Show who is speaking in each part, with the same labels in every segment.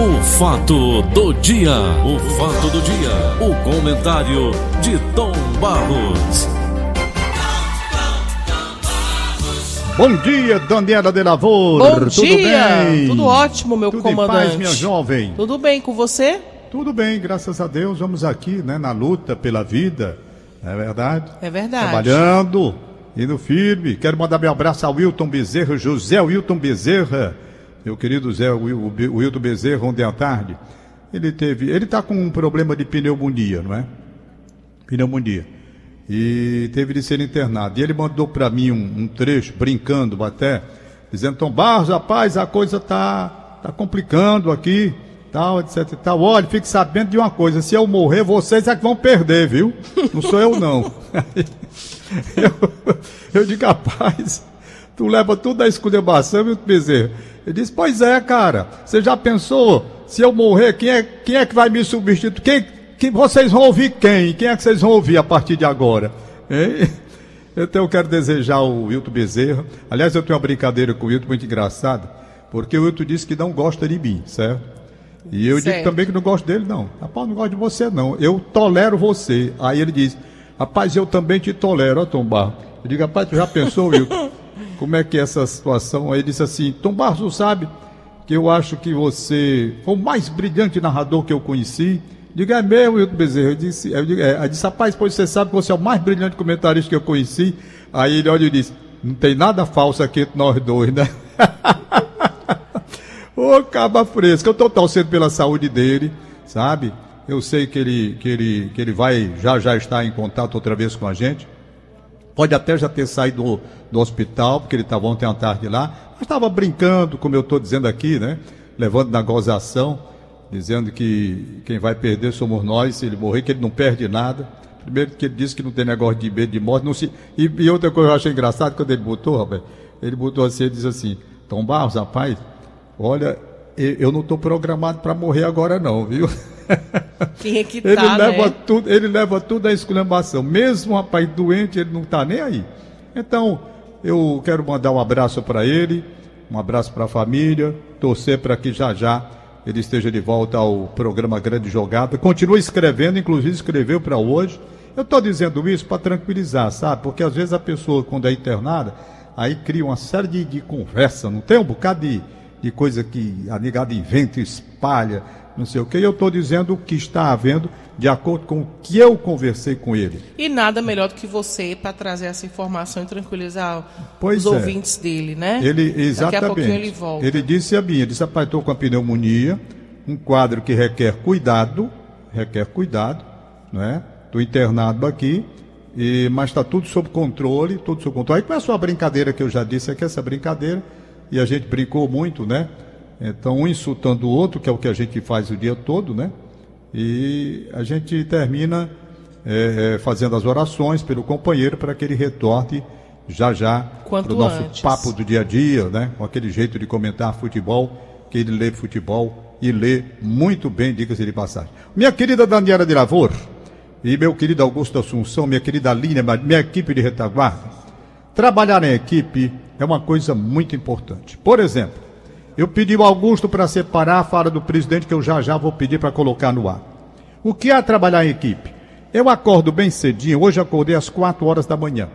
Speaker 1: O fato do dia, o fato do dia, o comentário de Tom Barros.
Speaker 2: Bom dia, Daniela de Lavor.
Speaker 3: Bom
Speaker 2: Tudo
Speaker 3: dia!
Speaker 2: bem?
Speaker 3: Tudo ótimo, meu
Speaker 2: Tudo
Speaker 3: comandante.
Speaker 2: em paz, minha jovem.
Speaker 3: Tudo bem com você?
Speaker 2: Tudo bem, graças a Deus. Vamos aqui, né, na luta pela vida. É verdade?
Speaker 3: É verdade.
Speaker 2: Trabalhando, indo firme. Quero mandar meu abraço ao Wilton Bezerra, José Wilton Bezerra. Meu querido Zé Wil- o Wilton Bezerra, ontem à tarde. Ele teve, ele está com um problema de pneumonia, não é? Pneumonia. E teve de ser internado. E ele mandou para mim um, um trecho, brincando até, dizendo: Tom Barros, rapaz, a coisa tá, tá complicando aqui, tal, etc e tal. Olha, fique sabendo de uma coisa: se eu morrer, vocês é que vão perder, viu? Não sou eu, não. eu, eu digo, rapaz, tu leva tudo a esculhambação, viu, Bezerra? Ele disse: Pois é, cara, você já pensou? Se eu morrer, quem é, quem é que vai me substituir? Quem, quem, vocês vão ouvir quem? Quem é que vocês vão ouvir a partir de agora? Hein? Então eu quero desejar ao Wilton Bezerra. Aliás, eu tenho uma brincadeira com o Wilton muito engraçada, porque o Wilton disse que não gosta de mim, certo? E eu digo
Speaker 3: Certo.
Speaker 2: também que não gosto dele, não. Rapaz, não gosto de você, não. Eu tolero você. Aí ele diz, rapaz, eu também te tolero, ó, Tom Barros. Eu digo, rapaz, tu já pensou, Wilton? Como é que é essa situação? Aí ele disse assim, Tom Barros, sabe que eu acho que você foi o mais brilhante narrador que eu conheci. Diga, é meu, Wilton Bezerra. Eu disse, eu digo, é. Disse, rapaz, pois você sabe que você é o mais brilhante comentarista que eu conheci. Aí ele olha e diz, não tem nada falso aqui entre nós dois, né? Ô, caba fresca, eu tô torcendo pela saúde dele, sabe? Eu sei que ele, que ele, que ele vai já já estar em contato outra vez com a gente. Pode até já ter saído do, do hospital, porque ele estava ontem à tarde lá. Mas estava brincando, como eu estou dizendo aqui, né? Levando na gozação, dizendo que quem vai perder somos nós, se ele morrer, que ele não perde nada. Primeiro que ele disse que não tem negócio de medo de morte. Não se... e, e outra coisa que eu achei engraçado, quando ele botou, rapaz, ele botou assim, ele disse assim, Tom Barros, rapaz, olha, eu não estou programado para morrer agora não, viu?
Speaker 3: É que
Speaker 2: Ele
Speaker 3: tá,
Speaker 2: leva
Speaker 3: né?
Speaker 2: tudo, ele leva tudo à esculhambação. Mesmo um rapaz doente, ele não está nem aí. Então, eu quero mandar um abraço para ele, um abraço para a família, torcer para que já já ele esteja de volta ao programa Grande Jogada. Continua escrevendo, inclusive escreveu para hoje. Eu estou dizendo isso para tranquilizar, sabe? Porque às vezes a pessoa, quando é internada, aí cria uma série de, de conversa, não tem um bocado de, de coisa que a negada inventa, espalha, não sei o que. Eu estou dizendo o que está havendo de acordo com o que eu conversei com ele.
Speaker 3: E nada melhor do que você para trazer essa informação e tranquilizar
Speaker 2: Pois
Speaker 3: os
Speaker 2: é.
Speaker 3: ouvintes dele, né?
Speaker 2: Ele,
Speaker 3: Daqui a
Speaker 2: exatamente.
Speaker 3: pouquinho ele volta.
Speaker 2: Ele disse a mim, ele disse, rapaz, estou com a pneumonia, um quadro que requer cuidado, requer cuidado, não é? Estou internado aqui, e, mas está tudo sob controle, tudo sob controle. Aí começou a brincadeira que eu já disse aqui, essa brincadeira, e a gente brincou muito, né? Então, um insultando o outro, que é o que a gente faz o dia todo, né? E a gente termina é, é, fazendo as orações pelo companheiro para que ele retorne já já para o nosso
Speaker 3: antes.
Speaker 2: papo do dia a dia, né? Com aquele jeito de comentar futebol, que ele lê futebol e lê muito bem, diga-se de passagem. Minha querida Daniela de Lavor e meu querido Augusto Assunção, minha querida Línia, minha equipe de retaguarda, trabalhar em equipe é uma coisa muito importante. Por exemplo, eu pedi ao Augusto para separar a fala do presidente, que eu já já vou pedir para colocar no ar. O que é trabalhar em equipe? Eu acordo bem cedinho, hoje acordei às 4 horas da manhã.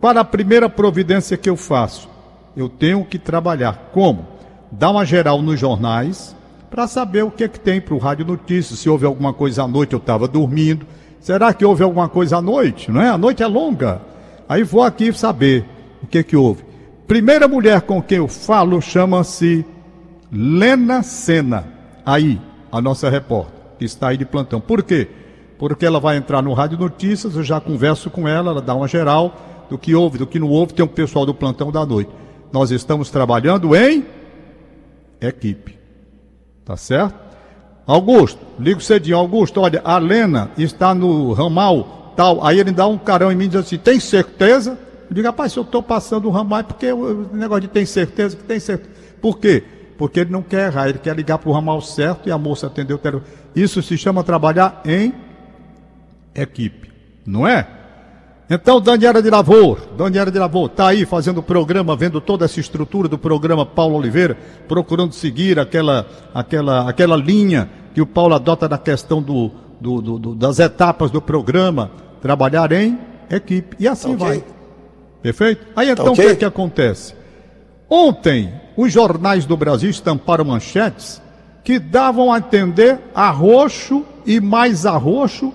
Speaker 2: Qual a primeira providência que eu faço? Eu tenho que trabalhar. Como? Dar uma geral nos jornais para saber o que, é que tem para o Rádio Notícias. Se houve alguma coisa à noite, eu estava dormindo. Será que houve alguma coisa à noite? Não é? A noite é longa. Aí vou aqui saber o que, que houve. Primeira mulher com quem eu falo chama-se Lena Sena. Aí, a nossa repórter, que está aí de plantão. Por quê? Porque ela vai entrar no Rádio Notícias, eu já converso com ela, ela dá uma geral do que houve, do que não houve, tem um pessoal do plantão da noite. Nós estamos trabalhando em equipe. Tá certo? Augusto, ligo cedinho. Augusto, olha, a Lena está no ramal tal. Aí ele dá um carão em mim e diz assim: tem certeza? Eu digo, rapaz, se eu estou passando o ramal é porque o negócio de tem certeza, que tem certeza. Por quê? Porque ele não quer errar, ele quer ligar para o ramal certo e a moça atendeu o telefone. Isso se chama trabalhar em equipe, não é? Então, Daniela de Lavor, Daniela de Lavor, está aí fazendo o programa, vendo toda essa estrutura do programa Paulo Oliveira, procurando seguir aquela, aquela, aquela linha que o Paulo adota na questão do, do, do, do das etapas do programa, trabalhar em equipe. E assim okay. vai. Perfeito? Aí então okay. o que, é que acontece? Ontem, os jornais do Brasil estamparam manchetes que davam a entender arroxo e mais arroxo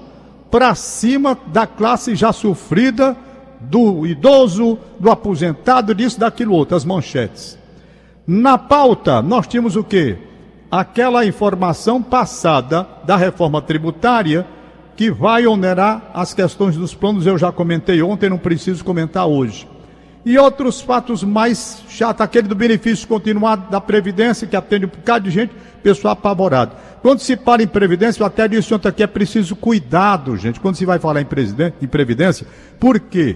Speaker 2: para cima da classe já sofrida, do idoso, do aposentado, disso, daquilo outro, as manchetes. Na pauta, nós tínhamos o quê? Aquela informação passada da reforma tributária que vai onerar as questões dos planos, eu já comentei ontem, não preciso comentar hoje. E outros fatos mais chatos, aquele do benefício continuado da Previdência, que atende um bocado de gente, pessoal apavorado. Quando se fala em Previdência, eu até disse ontem aqui, é preciso cuidado, gente, quando se vai falar em, em Previdência. Por quê?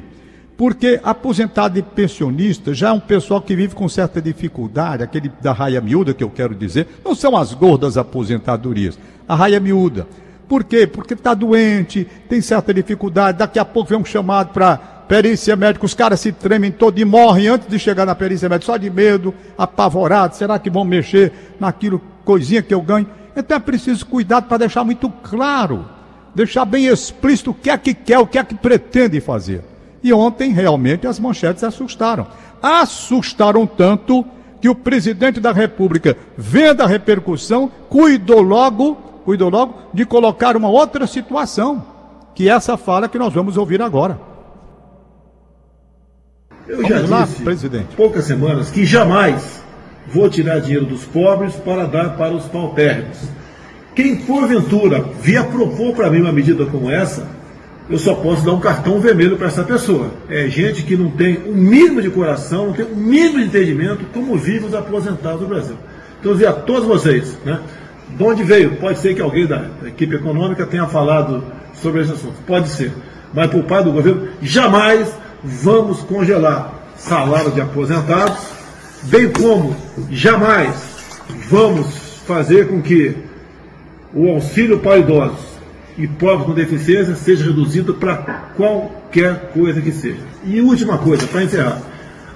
Speaker 2: Porque aposentado e pensionista já é um pessoal que vive com certa dificuldade, aquele da raia miúda que eu quero dizer, não são as gordas aposentadorias, a raia miúda. Por quê? Porque está doente, tem certa dificuldade, daqui a pouco vem um chamado para perícia médica, os caras se tremem todos e morrem antes de chegar na perícia médica, só de medo, apavorado, será que vão mexer naquilo, coisinha que eu ganho? Então é preciso cuidado para deixar muito claro, deixar bem explícito o que é que quer, o que é que pretende fazer. E ontem, realmente, as manchetes assustaram. Assustaram tanto que o presidente da República, vendo a repercussão, cuidou logo cuidou logo de colocar uma outra situação, que é essa fala que nós vamos ouvir agora.
Speaker 4: Eu vamos já lá, disse, presidente. poucas semanas, que jamais vou tirar dinheiro dos pobres para dar para os paupérrimos. Quem porventura vier propor para mim uma medida como essa, eu só posso dar um cartão vermelho para essa pessoa. É gente que não tem o um mínimo de coração, não tem o um mínimo de entendimento como vivem os aposentados do Brasil. Então, eu dizer a todos vocês, né? De onde veio? Pode ser que alguém da equipe econômica tenha falado sobre esse assunto. Pode ser. Mas por parte do governo, jamais vamos congelar salário de aposentados, bem como jamais vamos fazer com que o auxílio para idosos e pobres com deficiência seja reduzido para qualquer coisa que seja. E última coisa, para encerrar.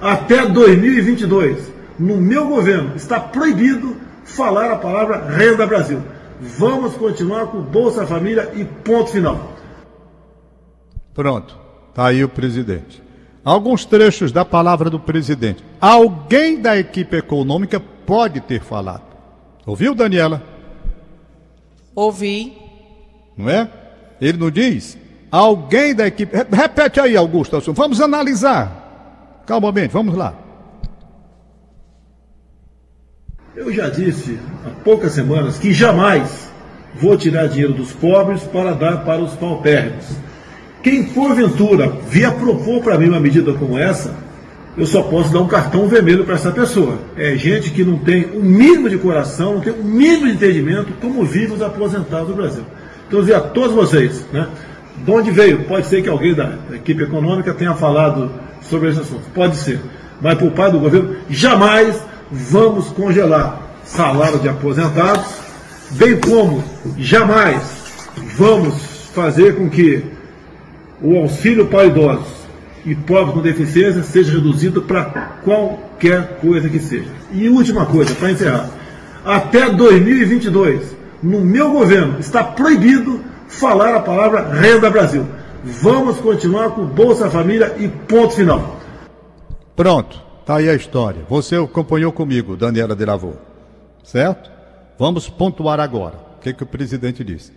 Speaker 4: Até 2022, no meu governo, está proibido falar a palavra Renda Brasil. Vamos continuar com Bolsa Família e ponto final.
Speaker 2: Pronto, está aí o presidente. Alguns trechos da palavra do presidente. Alguém da equipe econômica pode ter falado. Ouviu, Daniela?
Speaker 3: Ouvi.
Speaker 2: Não é? Ele não diz? Alguém da equipe. Repete aí, Augusto. Vamos analisar. Calmamente, vamos lá.
Speaker 4: Eu já disse há poucas semanas que jamais vou tirar dinheiro dos pobres para dar para os paupérrimos. Quem porventura vier propor para mim uma medida como essa, eu só posso dar um cartão vermelho para essa pessoa. É gente que não tem o mínimo de coração, não tem o mínimo de entendimento como vivem os aposentados do Brasil. Então, eu a todos vocês, né? De onde veio? Pode ser que alguém da equipe econômica tenha falado sobre esse assunto. Pode ser. Mas por parte do governo, jamais vamos congelar salário de aposentados, bem como jamais vamos fazer com que o auxílio para idosos e pobres com deficiência seja reduzido para qualquer coisa que seja. E última coisa, para encerrar. Até 2022, no meu governo, está proibido falar a palavra Renda Brasil. Vamos continuar com Bolsa Família e ponto final.
Speaker 2: Pronto. Tá aí a história. Você acompanhou comigo, Daniela de Lavô. Certo? Vamos pontuar agora. O que, que o presidente disse?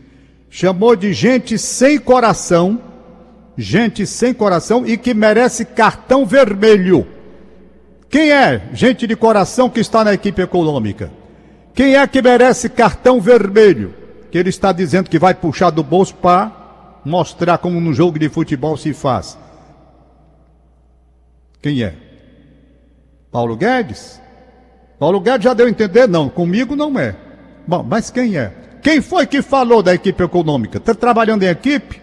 Speaker 2: Chamou de gente sem coração, gente sem coração e que merece cartão vermelho. Quem é gente de coração que está na equipe econômica? Quem é que merece cartão vermelho? Que ele está dizendo que vai puxar do bolso para mostrar como no jogo de futebol se faz. Quem é? Paulo Guedes? Paulo Guedes já deu a entender, não, comigo não é. Bom, mas quem é? Quem foi que falou da equipe econômica? Está trabalhando em equipe?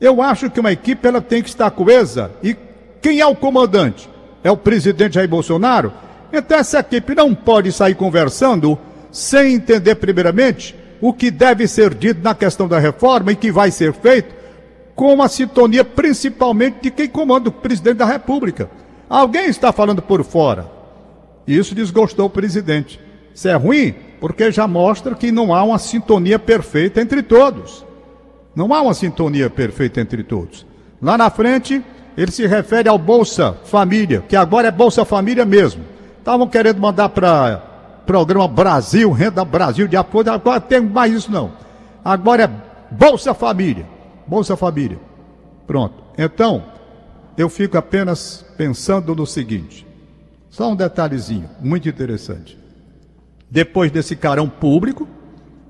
Speaker 2: Eu acho que uma equipe ela tem que estar coesa. E quem é o comandante? É o presidente Jair Bolsonaro? Então essa equipe não pode sair conversando sem entender primeiramente o que deve ser dito na questão da reforma e que vai ser feito com a sintonia principalmente de quem comanda o presidente da República. Alguém está falando por fora. Isso desgostou o presidente. Isso é ruim porque já mostra que não há uma sintonia perfeita entre todos. Não há uma sintonia perfeita entre todos. Lá na frente, ele se refere ao Bolsa Família, que agora é Bolsa Família mesmo. Estavam querendo mandar para programa Brasil, Renda Brasil de apoio, agora tem mais isso não. Agora é Bolsa Família. Bolsa Família. Pronto. Então, eu fico apenas pensando no seguinte. Só um detalhezinho, muito interessante. Depois desse carão público,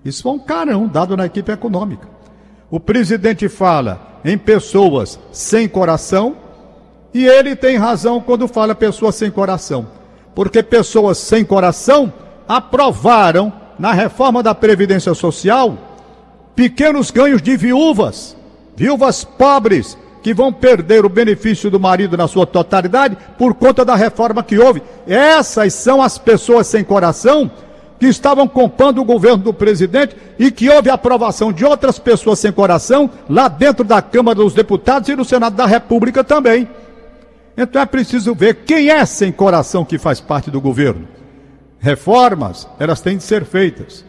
Speaker 2: isso foi um carão dado na equipe econômica. O presidente fala em pessoas sem coração, e ele tem razão quando fala pessoas sem coração. Porque pessoas sem coração aprovaram na reforma da Previdência Social pequenos ganhos de viúvas, viúvas pobres, que vão perder o benefício do marido na sua totalidade por conta da reforma que houve. Essas são as pessoas sem coração que estavam comprando o governo do presidente e que houve aprovação de outras pessoas sem coração lá dentro da Câmara dos Deputados e no Senado da República também. Então é preciso ver quem é sem coração que faz parte do governo. Reformas, elas têm de ser feitas.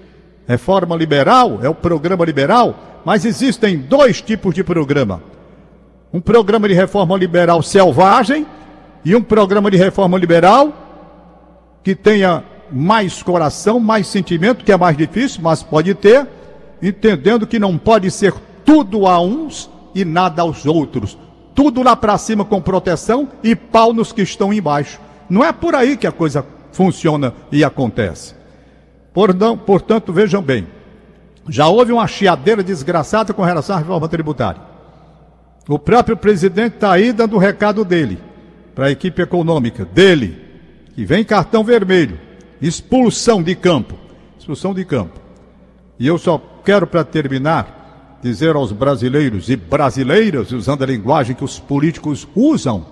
Speaker 2: Reforma liberal é o programa liberal, mas existem dois tipos de programa um programa de reforma liberal selvagem e um programa de reforma liberal que tenha mais coração, mais sentimento, que é mais difícil, mas pode ter, entendendo que não pode ser tudo a uns e nada aos outros. Tudo lá para cima com proteção e pau nos que estão embaixo. Não é por aí que a coisa funciona e acontece. Portanto, vejam bem, já houve uma chiadeira desgraçada com relação à reforma tributária. O próprio presidente está aí dando o recado dele para a equipe econômica dele, que vem cartão vermelho, expulsão de campo, expulsão de campo. E eu só quero para terminar dizer aos brasileiros e brasileiras, usando a linguagem que os políticos usam,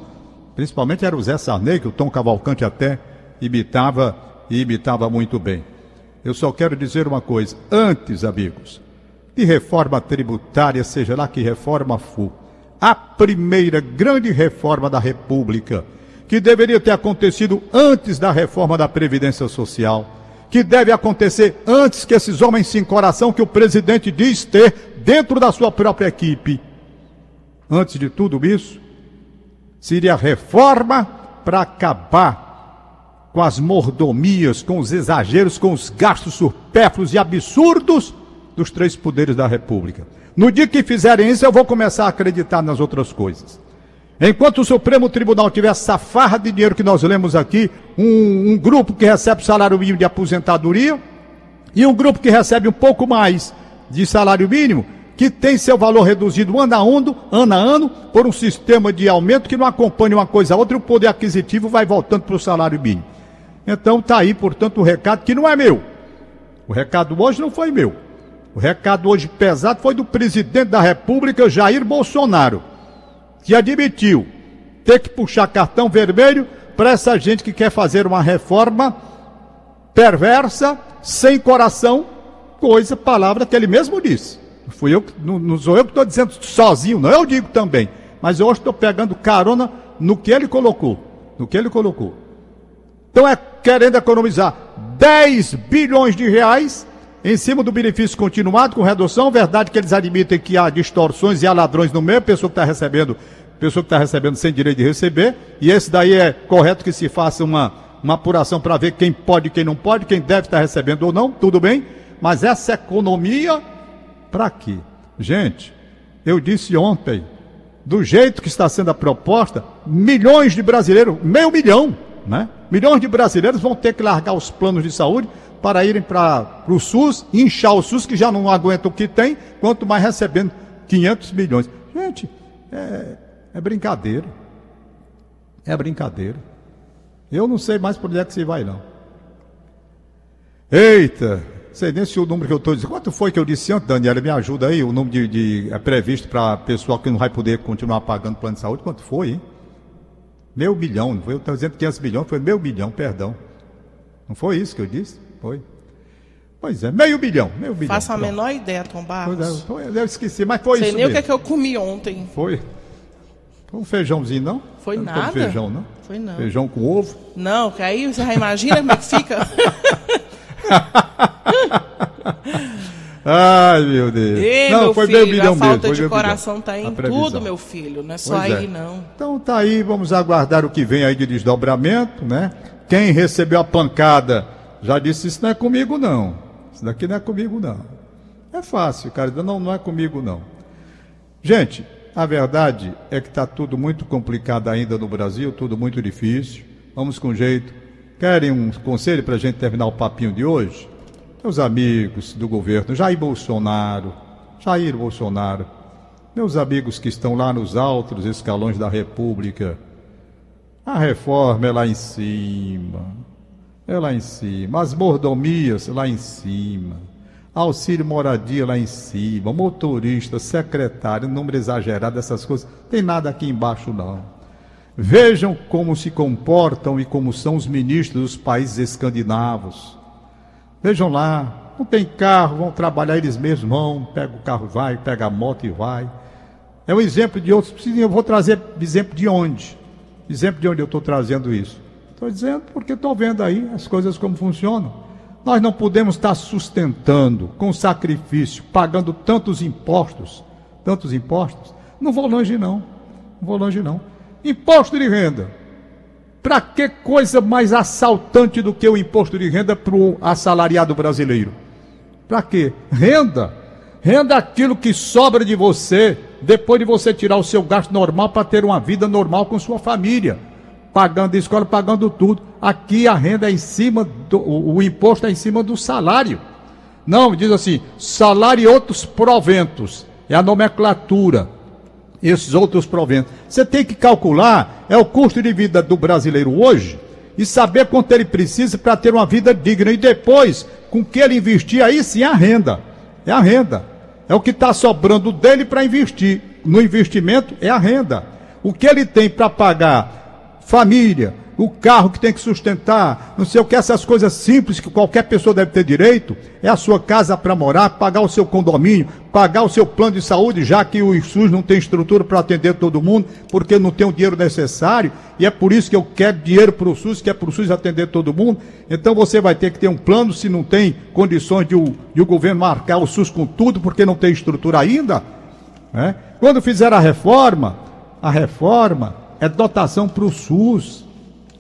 Speaker 2: principalmente era o Zé Sarney, que o Tom Cavalcante até imitava e imitava muito bem. Eu só quero dizer uma coisa, antes, amigos, de reforma tributária, seja lá que reforma for, a primeira grande reforma da República, que deveria ter acontecido antes da reforma da Previdência Social, que deve acontecer antes que esses homens sem coração que o presidente diz ter dentro da sua própria equipe. Antes de tudo isso, seria reforma para acabar com as mordomias, com os exageros, com os gastos supérfluos e absurdos dos três poderes da República. No dia que fizerem isso, eu vou começar a acreditar nas outras coisas. Enquanto o Supremo Tribunal tiver essa farra de dinheiro que nós lemos aqui, um, um grupo que recebe salário mínimo de aposentadoria e um grupo que recebe um pouco mais de salário mínimo, que tem seu valor reduzido ano a ano, ano a ano, por um sistema de aumento que não acompanha uma coisa a outra e o poder aquisitivo vai voltando para o salário mínimo. Então está aí, portanto, o recado que não é meu. O recado hoje não foi meu. O recado hoje pesado foi do presidente da República, Jair Bolsonaro, que admitiu ter que puxar cartão vermelho para essa gente que quer fazer uma reforma perversa, sem coração, coisa, palavra que ele mesmo disse. Fui eu, não, não sou eu que estou dizendo sozinho, não, eu digo também. Mas eu estou pegando carona no que ele colocou. No que ele colocou. Então é querendo economizar 10 bilhões de reais em cima do benefício continuado com redução, verdade que eles admitem que há distorções e há ladrões no meio, pessoa que está recebendo, pessoa que está recebendo sem direito de receber, e esse daí é correto que se faça uma, uma apuração para ver quem pode quem não pode, quem deve estar recebendo ou não, tudo bem, mas essa economia, para quê? Gente, eu disse ontem, do jeito que está sendo a proposta, milhões de brasileiros, meio milhão, né? Milhões de brasileiros vão ter que largar os planos de saúde para irem para o SUS, inchar o SUS, que já não aguenta o que tem, quanto mais recebendo 500 milhões. Gente, é, é brincadeira. É brincadeira. Eu não sei mais por onde é que você vai, não. Eita, sei nem se o número que eu estou dizendo. Quanto foi que eu disse antes, Daniela? Me ajuda aí, o número de, de é previsto para pessoal que não vai poder continuar pagando plano de saúde. Quanto foi, hein? Meio milhão, não foi? Eu estou dizendo 500 milhões, foi meio milhão, perdão. Não foi isso que eu disse? Foi. Pois é, meio bilhão, meio bilhão.
Speaker 3: Faço a
Speaker 2: pronto.
Speaker 3: menor ideia, Tom
Speaker 2: Pois
Speaker 3: Barros.
Speaker 2: é, foi- eu esqueci, mas foi
Speaker 3: Sei
Speaker 2: isso
Speaker 3: nem o
Speaker 2: mesmo.
Speaker 3: que, é que eu comi ontem.
Speaker 2: Foi. Foi um feijãozinho, não?
Speaker 3: Foi
Speaker 2: Eu não
Speaker 3: nada.
Speaker 2: feijão, não?
Speaker 3: Foi não.
Speaker 2: Feijão com ovo.
Speaker 3: Não, que aí você já imagina como é que fica.
Speaker 2: Ai, meu Deus.
Speaker 3: Ei,
Speaker 2: não,
Speaker 3: meu
Speaker 2: foi
Speaker 3: filho,
Speaker 2: meio bilhão
Speaker 3: a falta
Speaker 2: mesmo.
Speaker 3: de coração tá
Speaker 2: A
Speaker 3: em tudo, meu filho. Não é só
Speaker 2: Pois é.
Speaker 3: aí, não.
Speaker 2: Então tá aí, vamos aguardar o que vem aí de desdobramento, né? Quem recebeu a pancada já disse, isso não é comigo não. Isso daqui não é comigo não. É fácil, cara, não, não é comigo não. Gente, a verdade é que está tudo muito complicado ainda no Brasil, tudo muito difícil. Vamos com jeito. Querem um conselho para a gente terminar o papinho de hoje? Meus amigos do governo, Jair Bolsonaro, Jair Bolsonaro, meus amigos que estão lá nos altos escalões da República, a reforma é lá em cima, é lá em cima, as mordomias lá em cima, auxílio moradia lá em cima, motorista, secretário, número exagerado dessas coisas, tem nada aqui embaixo não. Vejam como se comportam e como são os ministros dos países escandinavos. Vejam lá, não tem carro, vão trabalhar eles mesmos, vão, pega o carro vai, pega a moto e vai. É um exemplo de outros. Eu vou trazer exemplo de onde? Exemplo de onde eu estou trazendo isso? Estou dizendo porque estou vendo aí as coisas como funcionam. Nós não podemos estar sustentando com sacrifício, pagando tantos impostos, tantos impostos. Não vou longe não, não vou longe não. Imposto de renda. Para que coisa mais assaltante do que o imposto de renda para o assalariado brasileiro? Para quê? Renda. Renda é aquilo que sobra de você depois de você tirar o seu gasto normal para ter uma vida normal com sua família. Pagando escola, pagando tudo. Aqui a renda é em cima, do, o, imposto é em cima do salário. Não, diz assim, salário e outros proventos. É a nomenclatura esses outros proventos. Você tem que calcular é o custo de vida do brasileiro hoje e saber quanto ele precisa para ter uma vida digna. E depois, com que ele investir, aí sim é a renda. É a renda. É o que está sobrando dele para investir. No investimento é a renda. O que ele tem para pagar família, o carro que tem que sustentar, não sei o que, essas coisas simples que qualquer pessoa deve ter direito, é a sua casa para morar, pagar o seu condomínio, pagar o seu plano de saúde, já que o SUS não tem estrutura para atender todo mundo, porque não tem o dinheiro necessário, e é por isso que eu quero dinheiro para o SUS, que é para o SUS atender todo mundo. Então você vai ter que ter um plano, se não tem condições de o, de o governo marcar o SUS com tudo, porque não tem estrutura ainda. né? Quando fizer a reforma, a reforma é dotação para o SUS.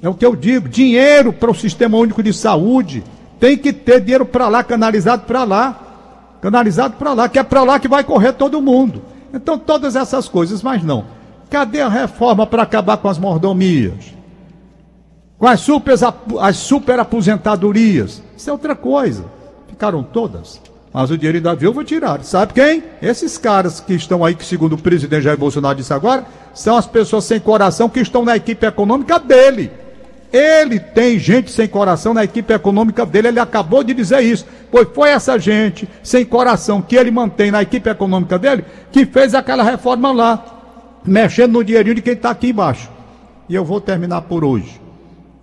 Speaker 2: É o que eu digo, dinheiro para o Sistema Único de Saúde. Tem que ter dinheiro para lá, canalizado para lá. Canalizado para lá, que é para lá que vai correr todo mundo. Então, todas essas coisas, mas não. Cadê a reforma para acabar com as mordomias? Com as super, as super aposentadorias? Isso é outra coisa. Ficaram todas. Mas o dinheiro da viúva tiraram. Sabe quem? Esses caras que estão aí, que segundo o presidente Jair Bolsonaro disse agora, são as pessoas sem coração que estão na equipe econômica dele. Ele tem gente sem coração na equipe econômica dele, ele acabou de dizer isso. Pois foi essa gente sem coração que ele mantém na equipe econômica dele que fez aquela reforma lá, mexendo no dinheirinho de quem está aqui embaixo. E eu vou terminar por hoje.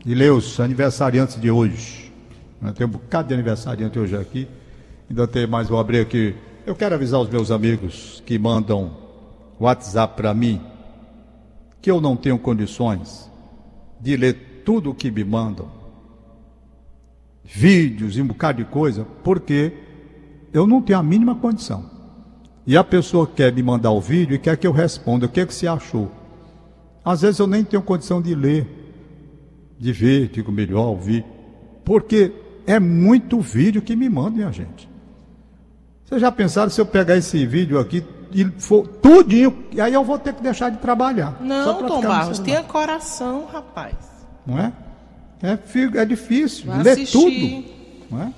Speaker 2: E ler os aniversariantes de hoje. Tem um bocado de aniversariante hoje aqui. Ainda tem mais, vou abrir aqui. Eu quero avisar os meus amigos que mandam WhatsApp para mim que eu não tenho condições de ler tudo o que me mandam, vídeos e um bocado de coisa, porque eu não tenho a mínima condição. E a pessoa quer me mandar o vídeo e quer que eu responda o que, é que você achou. Às vezes eu nem tenho condição de ler, de ver, digo melhor ouvir, porque é muito vídeo que me manda, minha gente. Vocês já pensaram se eu pegar esse vídeo aqui e for tudinho, e aí eu vou ter que deixar de trabalhar.
Speaker 3: Não, Tom Barros, tenha coração, rapaz.
Speaker 2: Não é? É, é difícil
Speaker 3: Vai
Speaker 2: ler
Speaker 3: assistir.
Speaker 2: tudo. Não é?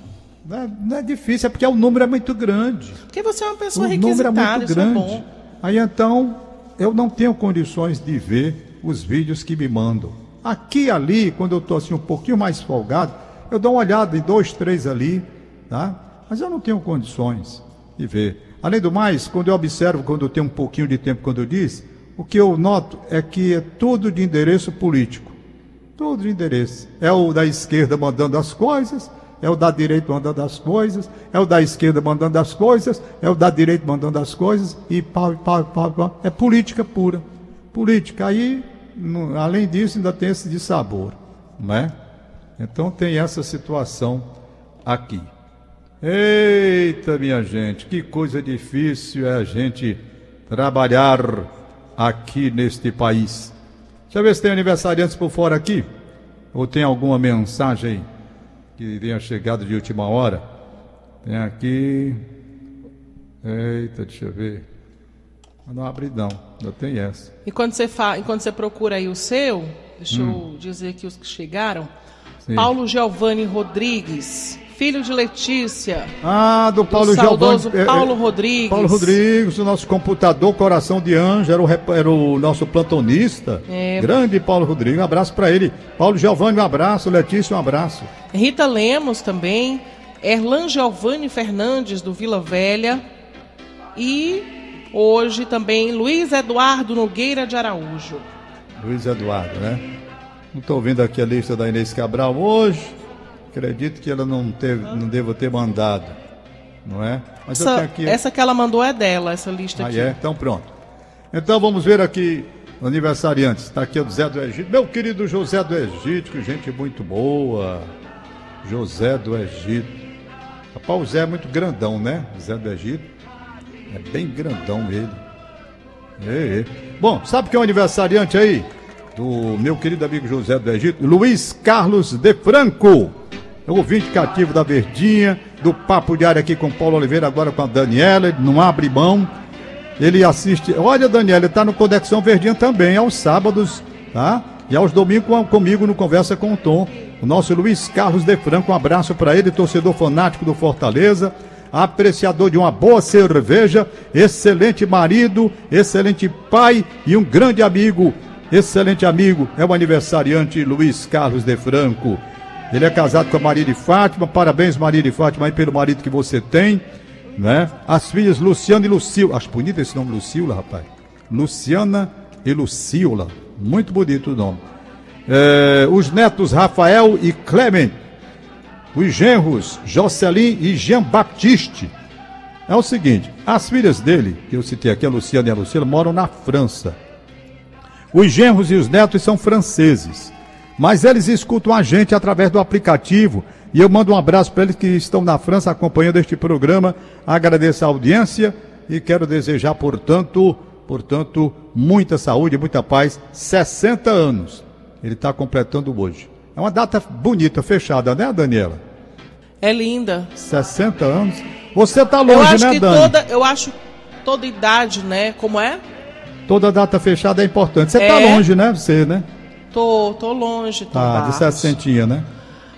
Speaker 2: Não, é, não é difícil, é porque o número é muito grande.
Speaker 3: Porque você é uma pessoa
Speaker 2: o número é muito
Speaker 3: é
Speaker 2: grande.
Speaker 3: bom.
Speaker 2: Aí então, eu não tenho condições de ver os vídeos que me mandam. Aqui e ali, quando eu estou assim um pouquinho mais folgado, eu dou uma olhada em dois, três ali, tá? Mas eu não tenho condições de ver. Além do mais, quando eu observo, quando eu tenho um pouquinho de tempo, quando eu disse, o que eu noto é que é tudo de endereço político. Tudo de endereço. É o da esquerda mandando as coisas, é o da direita mandando as coisas, é o da esquerda mandando as coisas, é o da direita mandando as coisas, e pau, pau, pau, pau. É política pura. Política. Aí, além disso, ainda tem esse de sabor, não é? Então tem essa situação aqui. Eita, minha gente, que coisa difícil é a gente trabalhar aqui neste país. Deixa eu ver se tem aniversariantes por fora aqui. Ou tem alguma mensagem que tenha chegado de última hora? Tem aqui. Eita, deixa eu ver. Não abre não, ainda tem essa.
Speaker 3: Enquanto você, fa... Enquanto você procura aí o seu, deixa hum. eu dizer aqui os que chegaram.
Speaker 2: Sim.
Speaker 3: Paulo Giovanni Rodrigues, filho de Letícia.
Speaker 2: Ah, do Paulo
Speaker 3: do saudoso
Speaker 2: Giovanni.
Speaker 3: Paulo Rodrigues.
Speaker 2: Paulo Rodrigues, o nosso computador Coração de Anjo, era o, era o nosso plantonista.
Speaker 3: É.
Speaker 2: Grande Paulo Rodrigues, um abraço para ele. Paulo Giovanni, um abraço. Letícia, um abraço.
Speaker 3: Rita Lemos também. Erlan Giovanni Fernandes, do Vila Velha. E hoje também Luiz Eduardo Nogueira de Araújo.
Speaker 2: Luiz Eduardo, né? Não estou vendo aqui a lista da Inês Cabral hoje. Acredito que ela não, teve, não deva ter mandado, não é? Mas
Speaker 3: Essa,
Speaker 2: aqui.
Speaker 3: essa que ela mandou é dela, essa lista
Speaker 2: Ah,
Speaker 3: aqui.
Speaker 2: é? Então pronto. Então vamos ver aqui o aniversariantes. Está aqui o José do Egito. Meu querido José do Egito, que gente muito boa. José do Egito. Rapaz, o Zé é muito grandão, né? Zé do Egito. É bem grandão ele. É, é. Bom, sabe quem é o aniversariante aí? Do meu querido amigo José do Egito? Luiz Carlos de Franco. É ouvinte cativo da Verdinha, do Papo Diário aqui com Paulo Oliveira, agora com a Daniela, não abre mão. Ele assiste. Olha, Daniela, está no Conexão Verdinha também, aos sábados, tá? E aos domingos com- comigo no Conversa com o Tom. O nosso Luiz Carlos de Franco, um abraço para ele, torcedor fanático do Fortaleza, apreciador de uma boa cerveja, excelente marido, excelente pai e um grande amigo. Excelente amigo, é o aniversariante Luiz Carlos de Franco. Ele é casado com a Maria de Fátima. Parabéns, Maria de Fátima, aí pelo marido que você tem. Né? As filhas Luciana e Lucila. Acho bonito esse nome, Lucila, rapaz. Luciana e Lucila. Muito bonito o nome. É, os netos Rafael e Clement. Os genros Jocelyn e Jean Baptiste. É o seguinte: as filhas dele, que eu citei aqui, a Luciana e a Lucila, moram na França. Os genros e os netos são franceses, mas eles escutam a gente através do aplicativo e eu mando um abraço para eles que estão na França acompanhando este programa. Agradeço a audiência e quero desejar, portanto, portanto, muita saúde, muita paz. 60 anos ele está completando hoje. É uma data bonita, fechada, né, Daniela?
Speaker 3: É linda.
Speaker 2: 60 anos. Você está
Speaker 3: eu
Speaker 2: longe,
Speaker 3: acho
Speaker 2: né,
Speaker 3: que
Speaker 2: Dani?
Speaker 3: toda, eu acho toda idade, né? Como é?
Speaker 2: Toda data fechada é importante. Você está
Speaker 3: É.
Speaker 2: longe, né? Você, né?
Speaker 3: Tô, tô longe, tô
Speaker 2: Ah, de 60, né?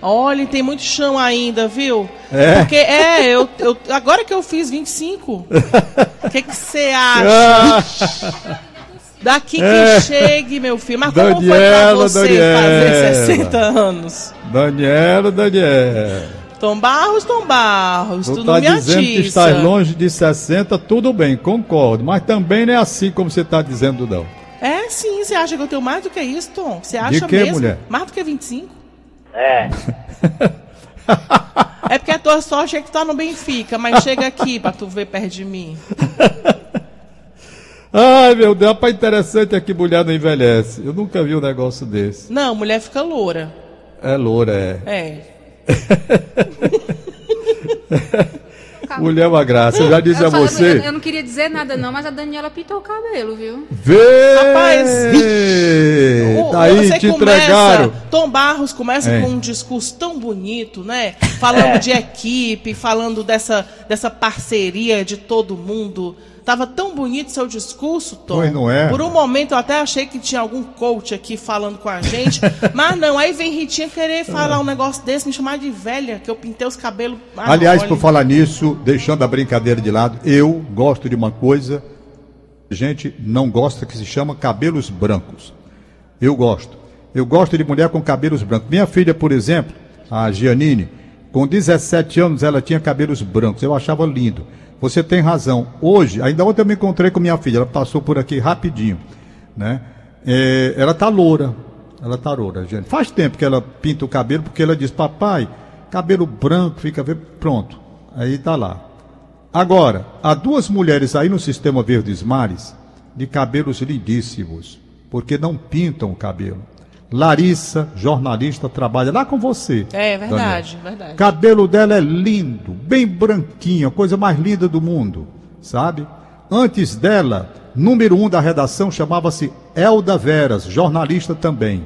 Speaker 3: Olha, tem muito chão ainda, viu?
Speaker 2: É?
Speaker 3: Porque é, eu, eu agora que eu fiz 25. O que que você
Speaker 2: Ah.
Speaker 3: acha? Daqui que
Speaker 2: É.
Speaker 3: chegue, meu filho. Mas como foi pra
Speaker 2: Daniela,
Speaker 3: você
Speaker 2: Daniela.
Speaker 3: fazer 60 anos?
Speaker 2: Daniela, Daniela.
Speaker 3: Tom Barros, Tom Barros,
Speaker 2: Tu
Speaker 3: tu
Speaker 2: tá
Speaker 3: não me
Speaker 2: dizendo que
Speaker 3: atiça.
Speaker 2: estás longe de 60, tudo bem, concordo. Mas também não é assim como você está dizendo, não.
Speaker 3: É sim, você acha que eu tenho mais do que isso, Tom? Você acha
Speaker 2: quê,
Speaker 3: mesmo?
Speaker 2: mulher?
Speaker 3: Mais do que 25?
Speaker 5: É.
Speaker 3: É porque a tua sorte é que tá no Benfica, mas chega aqui pra tu ver perto de mim.
Speaker 2: Ai, meu Deus, rapaz, interessante é que mulher não envelhece. Eu nunca vi um negócio desse.
Speaker 3: Não, mulher fica loura.
Speaker 2: É loura, é.
Speaker 3: É.
Speaker 2: Mulher é uma graça. Eu já disse
Speaker 6: Eu,
Speaker 2: a
Speaker 6: falo-
Speaker 2: você.
Speaker 6: eu- eu não queria dizer nada, não, mas a Daniela pintou o cabelo, viu?
Speaker 2: Vê!
Speaker 3: Rapaz,
Speaker 2: Daí
Speaker 3: você
Speaker 2: te
Speaker 3: começa,
Speaker 2: entregaram.
Speaker 3: Tom Barros começa
Speaker 2: É.
Speaker 3: com um discurso tão bonito, né? Falando de equipe, falando dessa, dessa parceria de todo mundo. Tava tão bonito seu discurso, Tom.
Speaker 2: Pois não é?
Speaker 3: Por um momento eu até achei que tinha algum coach aqui falando com a gente. mas não, aí vem Ritinha querer falar um negócio desse, me chamar de velha, que eu pintei os cabelos. Ah,
Speaker 2: Aliás,
Speaker 3: olha.
Speaker 2: por falar nisso, deixando a brincadeira de lado, eu gosto de uma coisa, que a gente não gosta que se chama cabelos brancos. Eu gosto. Eu gosto de mulher com cabelos brancos. Minha filha, por exemplo, a Gianine, com 17 anos ela tinha cabelos brancos. Eu achava lindo. Você tem razão. Hoje, ainda ontem eu me encontrei com minha filha, ela passou por aqui rapidinho, né? É, ela tá loura. Ela tá loura, gente. Faz tempo que ela pinta o cabelo porque ela diz: "Papai, cabelo branco, fica pronto. Aí tá lá. Agora, há duas mulheres aí no sistema Verdes Mares de cabelos lindíssimos, porque não pintam o cabelo. Larissa, jornalista, trabalha lá com você.
Speaker 3: É verdade,
Speaker 2: Daniel.
Speaker 3: verdade.
Speaker 2: Cabelo dela é lindo, bem branquinho, a coisa mais linda do mundo, sabe? Antes dela, número um da redação chamava-se Elda Veras, jornalista também.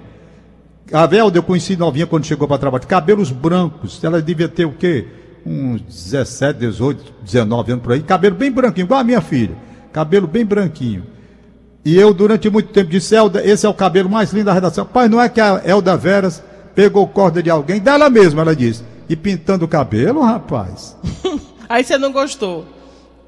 Speaker 2: A Velda eu conheci novinha quando chegou para trabalhar, cabelos brancos, ela devia ter o quê? Uns 17, 18, 19 anos por aí, cabelo bem branquinho, igual a minha filha, cabelo bem branquinho. E eu, durante muito tempo, disse: Elda, esse é o cabelo mais lindo da redação. Pai, não é que a Elda Veras pegou corda de alguém, dela mesma, ela disse. E pintando o cabelo, rapaz.
Speaker 3: Aí você não gostou.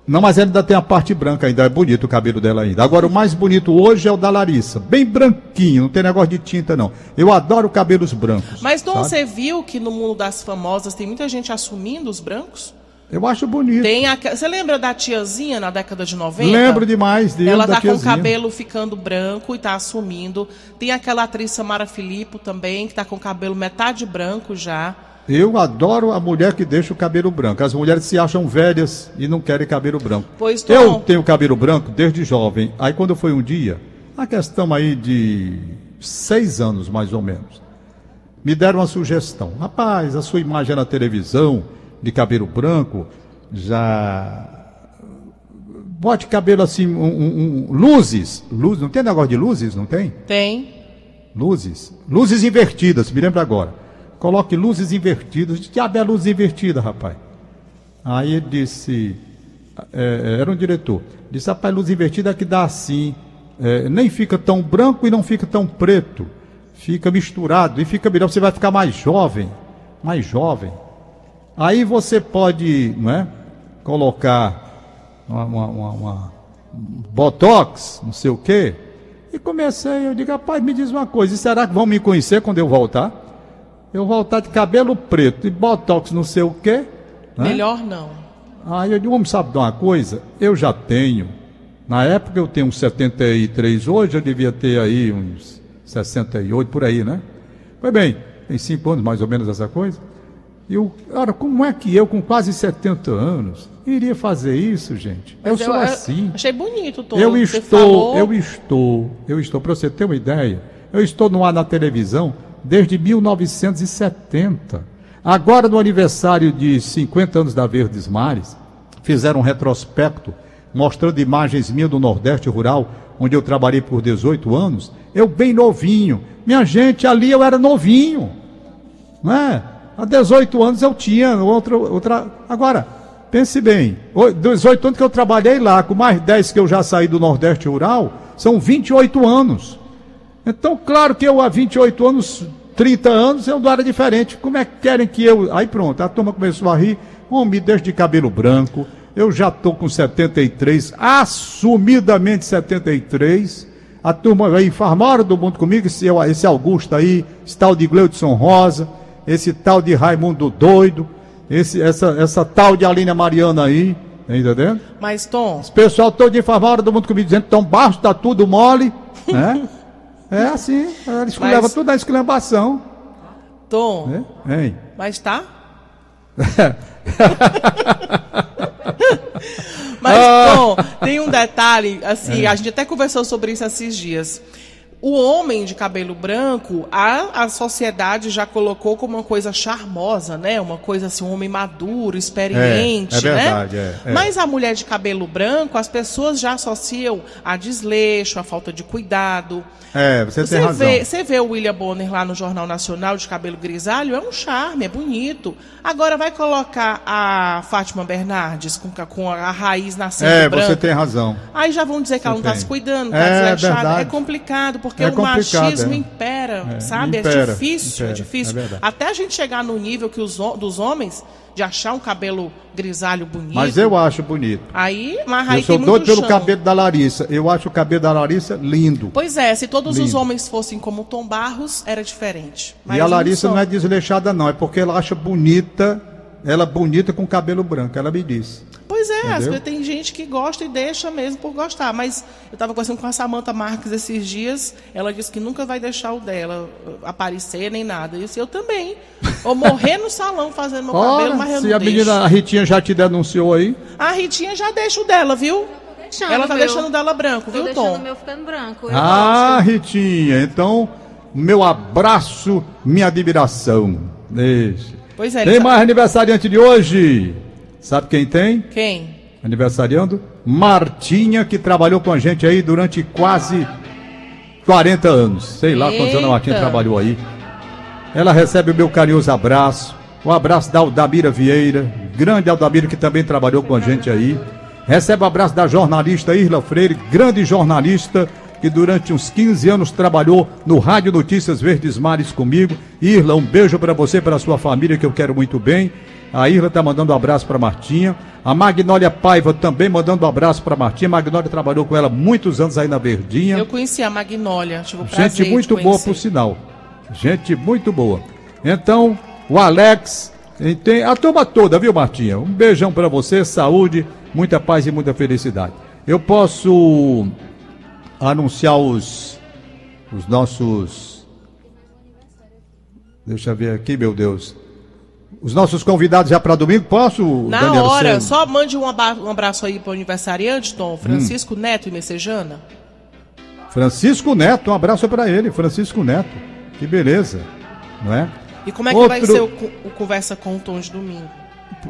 Speaker 2: Não, mas ela ainda tem a parte branca ainda, é bonito o cabelo dela ainda. Agora, o mais bonito hoje é o da Larissa. Bem branquinho, não tem negócio de tinta, não. Eu adoro cabelos brancos.
Speaker 3: Mas, Tom,
Speaker 2: sabe?
Speaker 3: você viu que no mundo das famosas tem muita gente assumindo os brancos?
Speaker 2: Eu acho bonito.
Speaker 3: Tem a... Você lembra da tiazinha na década de 90?
Speaker 2: Lembro demais dele.
Speaker 3: Ela tá com o cabelo ficando branco e tá assumindo. Tem aquela atriz Samara Filippo também, que tá com o cabelo metade branco já.
Speaker 2: Eu adoro a mulher que deixa o cabelo branco. As mulheres se acham velhas e não querem cabelo branco.
Speaker 3: Pois, Tom.
Speaker 2: Eu tenho cabelo branco desde jovem. Aí quando foi um dia, a questão aí de seis anos mais ou menos, me deram uma sugestão. Rapaz, a sua imagem na televisão, de cabelo branco, já. Bote cabelo assim, um, um- luzes. Luz, não tem negócio de luzes, não tem?
Speaker 3: Tem.
Speaker 2: Luzes. Luzes invertidas, me lembro agora. Coloque luzes invertidas. Que diabo é luz invertida, rapaz? Aí ele disse, é, era um diretor, disse, rapaz, luz invertida é que dá assim, é, nem fica tão branco e não fica tão preto, fica misturado e fica melhor, você vai ficar mais jovem, mais jovem. Aí você pode, não é, colocar uma, uma, uma- uma- um botox, não sei o quê. E comecei, eu digo, rapaz, me diz uma coisa, e será que vão me conhecer quando eu voltar? Eu voltar de cabelo preto e botox, não sei o quê. né?
Speaker 3: Melhor não.
Speaker 2: Aí eu digo, homem, sabe de uma coisa? Eu já tenho. Na época eu tenho uns 73, hoje eu devia ter aí uns 68 por aí, né? Pois bem, tem cinco anos mais ou menos essa coisa. E eu, cara, como é que eu, com quase 70 anos, iria fazer isso, gente?
Speaker 3: Mas
Speaker 2: eu sou
Speaker 3: eu-
Speaker 2: assim.
Speaker 3: Achei bonito, Tom.
Speaker 2: Eu estou,
Speaker 3: falou-
Speaker 2: eu estou, eu estou, para você ter uma ideia, eu estou no ar na televisão desde 1970. Agora, no aniversário de 50 anos da Verdes Mares, fizeram um retrospecto mostrando imagens minhas do Nordeste Rural, onde eu trabalhei por 18 anos, eu bem novinho. Minha gente, ali eu era novinho. Não é? Há 18 anos eu tinha outra. outra... Agora, pense bem, o- 18 anos que eu trabalhei lá, com mais 10 que eu já saí do Nordeste Rural, são 28 anos. Então, claro que eu há 28 anos, 30 anos, eu não era diferente. Como é que querem que eu. Aí pronto, a turma começou a rir. Homem, desde de cabelo branco, eu já estou com 73, assumidamente 73. A turma aí farmaram do mundo comigo, esse, esse Augusto aí, esse tal de Gleudson Rosa, esse tal de Raimundo Doido, esse, essa, essa tal de Aline Mariana aí, tá entendendo?
Speaker 3: Mas, Tom,
Speaker 2: Esse pessoal todo informado do mundo comigo, dizendo que estão baixo, tá tudo mole, né? É assim, eles
Speaker 3: Mas-
Speaker 2: levam tudo na exclamação,
Speaker 3: Tom,
Speaker 2: né? Hein?
Speaker 3: mas tá? Mas,
Speaker 2: Ah.
Speaker 3: Tom, tem um detalhe, assim, a gente até conversou sobre isso esses dias. O homem de cabelo branco, a, a sociedade já colocou como uma coisa charmosa, né? Uma coisa assim, um homem maduro, experiente,
Speaker 2: É, é verdade,
Speaker 3: né?
Speaker 2: é, é.
Speaker 3: Mas a mulher de cabelo branco, as pessoas já associam a desleixo, a falta de cuidado.
Speaker 2: É, você,
Speaker 3: Você
Speaker 2: tem razão.
Speaker 3: vê, você vê o William Bonner lá no Jornal Nacional de cabelo grisalho, é um charme, é bonito. Agora vai colocar a Fátima Bernardes com, com a, raiz nascendo
Speaker 2: É,
Speaker 3: branca.
Speaker 2: você tem razão.
Speaker 3: Aí já vão dizer que ela não está se cuidando,
Speaker 2: É,
Speaker 3: está desleixada.
Speaker 2: verdade.
Speaker 3: É complicado, porque
Speaker 2: É
Speaker 3: o machismo
Speaker 2: é.
Speaker 3: impera,
Speaker 2: É,
Speaker 3: sabe?
Speaker 2: impera,
Speaker 3: é difícil,
Speaker 2: impera,
Speaker 3: é difícil.
Speaker 2: é.
Speaker 3: Até a gente chegar no nível que os, dos homens de achar um cabelo grisalho bonito.
Speaker 2: Mas eu acho bonito.
Speaker 3: Aí, mas aí
Speaker 2: eu sou doido pelo
Speaker 3: chão.
Speaker 2: cabelo da Larissa. Eu acho o cabelo da Larissa lindo.
Speaker 3: Pois é, se todos os
Speaker 2: Lindo.
Speaker 3: homens fossem como Tom Barros, era diferente. Mas
Speaker 2: e a Larissa
Speaker 3: são.
Speaker 2: não é desleixada, não. É porque ela acha bonita, ela bonita com cabelo branco. Ela me disse.
Speaker 3: Pois é, às
Speaker 2: Entendeu?
Speaker 3: vezes tem gente que gosta e deixa mesmo por gostar. Mas eu estava conversando com a Samanta Marques esses dias, ela disse que nunca vai deixar o dela uh, aparecer nem nada. Eu disse, eu também. Ou morrer no salão fazendo meu cabelo, mas eu
Speaker 2: Ora, se
Speaker 3: não
Speaker 2: a
Speaker 3: deixo.
Speaker 2: menina, a Ritinha já te denunciou aí,
Speaker 3: A Ritinha já deixa o dela, viu?
Speaker 6: Deixando
Speaker 3: ela tá
Speaker 6: o meu.
Speaker 3: deixando o dela branco,
Speaker 6: Tô
Speaker 3: viu,
Speaker 6: deixando
Speaker 3: Tom?
Speaker 6: o meu ficando branco. Eu
Speaker 2: Ah,
Speaker 6: gosto.
Speaker 2: Ritinha, então, meu abraço, minha admiração. Deixa.
Speaker 3: Pois é,
Speaker 2: Tem mais aniversariante de hoje? Sabe quem tem?
Speaker 3: Quem?
Speaker 2: Aniversariando? Martinha, que trabalhou com a gente aí durante quase 40 anos. Sei lá quantos anos a Martinha
Speaker 3: Eita.
Speaker 2: trabalhou aí. Ela recebe o meu carinhoso abraço. Um abraço da Aldamira Vieira, grande Aldamira que também trabalhou com a gente aí. Recebe o abraço da jornalista Irla Freire, grande jornalista que durante uns 15 anos trabalhou no Rádio Notícias Verdes Mares comigo. Irla, um beijo para você e para sua família que eu quero muito bem. A Irla tá mandando um abraço para Martinha. A Magnólia Paiva também mandando um abraço para Martinha. Magnólia trabalhou com ela muitos anos aí na Verdinha.
Speaker 3: Eu conheci a Magnólia, tive o
Speaker 2: Gente muito boa, por sinal. Gente muito boa. Então, o Alex, tem a turma toda, viu, Martinha? Um beijão pra você, saúde, muita paz e muita felicidade. Eu posso anunciar os, os nossos. Deixa eu ver aqui, meu Deus. Os nossos convidados já para domingo, posso?
Speaker 3: Na
Speaker 2: Daniel
Speaker 3: hora,
Speaker 2: Senna?
Speaker 3: só mande um abraço aí pro aniversariante, Tom, Francisco
Speaker 2: Hum.
Speaker 3: Neto e Messejana.
Speaker 2: Francisco Neto, um abraço para ele, Francisco Neto. Que beleza, não é?
Speaker 3: E como é que vai
Speaker 2: Outro-
Speaker 3: ser o, o Conversa com o Tom de domingo?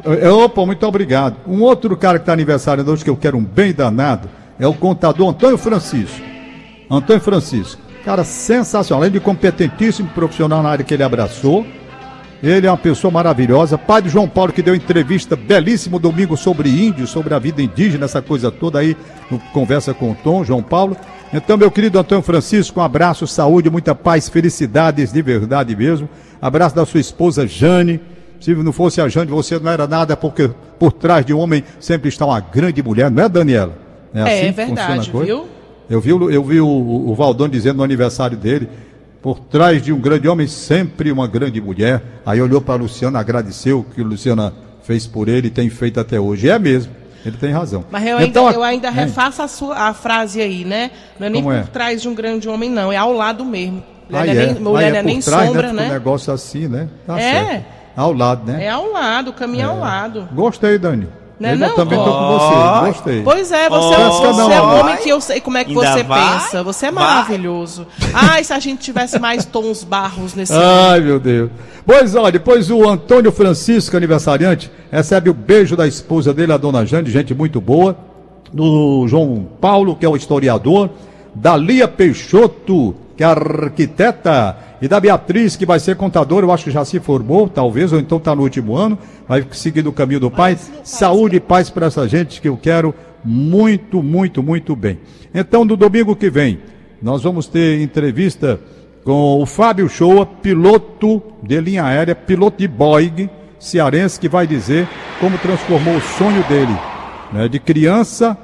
Speaker 2: É, Opa, muito obrigado. Um outro cara que está aniversário hoje que eu quero um bem danado é o contador Antônio Francisco. Antônio Francisco. Cara sensacional, além de competentíssimo profissional na área que ele abraçou. Ele é uma pessoa maravilhosa. Padre João Paulo, que deu entrevista belíssimo domingo sobre índios, sobre a vida indígena, essa coisa toda aí, no Conversa com o Tom, João Paulo. Então, meu querido Antônio Francisco, um abraço, saúde, muita paz, felicidades de verdade mesmo. Abraço da sua esposa Jane. Se não fosse a Jane, você não era nada, porque por trás de um homem sempre está uma grande mulher, não é, Daniela?
Speaker 3: É,
Speaker 2: assim que
Speaker 3: verdade, viu?
Speaker 2: Eu vi, eu vi o, o Valdão dizendo no aniversário dele, por trás de um grande homem, sempre uma grande mulher. Aí olhou para a Luciana, agradeceu o que a Luciana fez por ele e tem feito até hoje. É mesmo, ele tem razão.
Speaker 3: Mas eu ainda,
Speaker 2: Então,
Speaker 3: eu ainda
Speaker 2: é,
Speaker 3: refaço a, sua, a frase aí, né? Não é nem
Speaker 2: Como
Speaker 3: por
Speaker 2: é?
Speaker 3: trás de um grande homem, não. É ao lado mesmo. Não é
Speaker 2: é,
Speaker 3: nem, mulher
Speaker 2: é
Speaker 3: não é
Speaker 2: por
Speaker 3: nem
Speaker 2: trás,
Speaker 3: sombra,
Speaker 2: né? Um
Speaker 3: né?
Speaker 2: negócio assim, né? Tá
Speaker 3: É.
Speaker 2: certo. Ao lado, né?
Speaker 3: É ao lado, o caminho é ao lado.
Speaker 2: Gostei, Dani.
Speaker 3: Não é
Speaker 2: eu
Speaker 3: não?
Speaker 2: também tô com você, gostei.
Speaker 3: Pois é, você,
Speaker 5: Oh,
Speaker 3: é, você é um
Speaker 5: vai.
Speaker 3: homem que eu sei como é que
Speaker 5: Ainda
Speaker 3: você
Speaker 5: vai?
Speaker 3: pensa. Você é maravilhoso. Ai, se a gente tivesse mais tons barros nesse
Speaker 2: Ai, meu Deus. Pois olha, depois o Antônio Francisco, aniversariante, recebe o beijo da esposa dele, a dona Jane, gente muito boa. Do João Paulo, que é o historiador. Da Lia Peixoto, que é arquiteta. E da Beatriz, que vai ser contadora, eu acho que já se formou, talvez, ou então está no último ano, vai seguir no caminho do pai. Saúde e paz para essa gente que eu quero muito, muito, muito bem. Então, no domingo que vem, nós vamos ter entrevista com o Fábio Shoa, piloto de linha aérea, piloto de Boeing, cearense, que vai dizer como transformou o sonho dele, né, de criança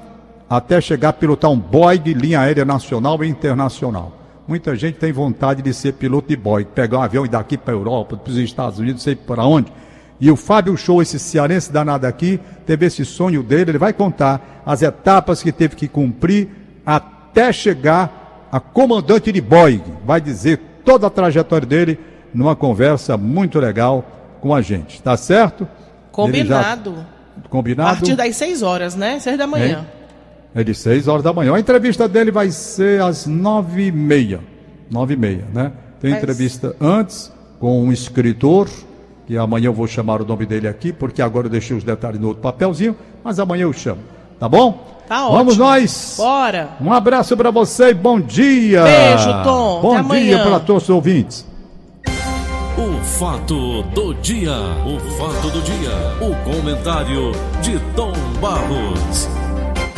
Speaker 2: até chegar a pilotar um Boeing, linha aérea nacional e internacional. Muita gente tem vontade de ser piloto de Boeing, pegar um avião e daqui para a Europa, para os Estados Unidos, não sei para onde. E o Fábio Show, esse cearense danado aqui, teve esse sonho dele, ele vai contar as etapas que teve que cumprir até chegar a comandante de Boeing. Vai dizer toda a trajetória dele numa conversa muito legal com a gente, tá certo? Ele já-
Speaker 3: Combinado. A
Speaker 2: combinado?
Speaker 3: partir das 6 horas, né? 6 da manhã.
Speaker 2: É de 6 horas da manhã. A entrevista dele vai ser às nove e meia. Nove e meia, né? Tem
Speaker 3: Mas-
Speaker 2: entrevista antes com um escritor, que amanhã eu vou chamar o nome dele aqui, porque agora eu deixei os detalhes no outro papelzinho, mas amanhã eu chamo. Tá bom?
Speaker 3: Tá
Speaker 2: Vamos
Speaker 3: ótimo.
Speaker 2: nós!
Speaker 3: Bora.
Speaker 2: Um abraço para você e bom dia!
Speaker 3: Beijo, Tom.
Speaker 2: Bom
Speaker 3: Até
Speaker 2: dia para todos os ouvintes.
Speaker 1: O fato do dia, o fato do dia, o comentário de Tom Barros.